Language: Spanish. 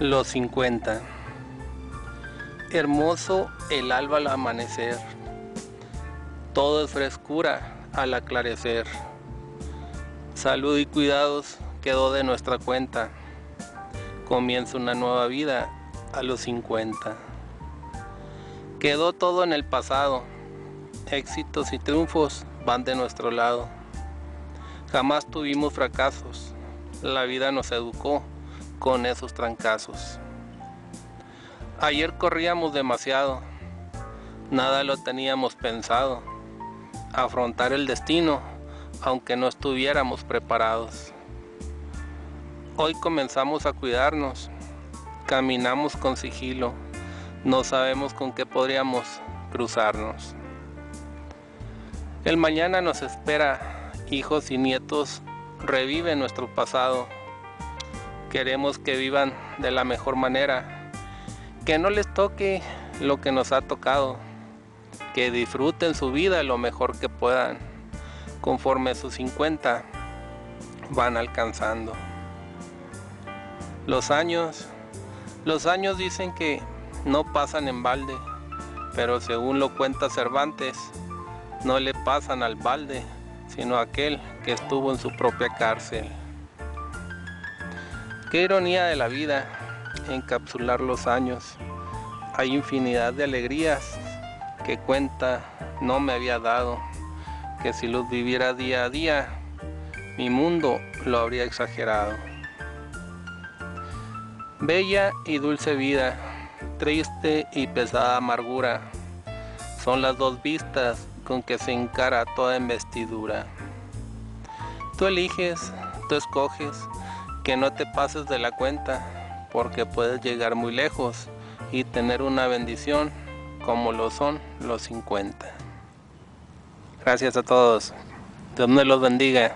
Los 50. Hermoso el alba al amanecer. Todo es frescura al aclarecer. Salud y cuidados quedó de nuestra cuenta. Comienza una nueva vida a los 50. Quedó todo en el pasado. Éxitos y triunfos van de nuestro lado. Jamás tuvimos fracasos. La vida nos educó con esos trancazos. Ayer corríamos demasiado, nada lo teníamos pensado, afrontar el destino aunque no estuviéramos preparados. Hoy comenzamos a cuidarnos, caminamos con sigilo, no sabemos con qué podríamos cruzarnos. El mañana nos espera, hijos y nietos, revive nuestro pasado queremos que vivan de la mejor manera, que no les toque lo que nos ha tocado, que disfruten su vida lo mejor que puedan, conforme sus 50 van alcanzando. Los años, los años dicen que no pasan en balde, pero según lo cuenta Cervantes, no le pasan al balde, sino a aquel que estuvo en su propia cárcel. Qué ironía de la vida encapsular los años. Hay infinidad de alegrías que cuenta no me había dado, que si los viviera día a día, mi mundo lo habría exagerado. Bella y dulce vida, triste y pesada amargura, son las dos vistas con que se encara toda investidura. Tú eliges, tú escoges, que no te pases de la cuenta, porque puedes llegar muy lejos y tener una bendición como lo son los 50. Gracias a todos. Dios me los bendiga.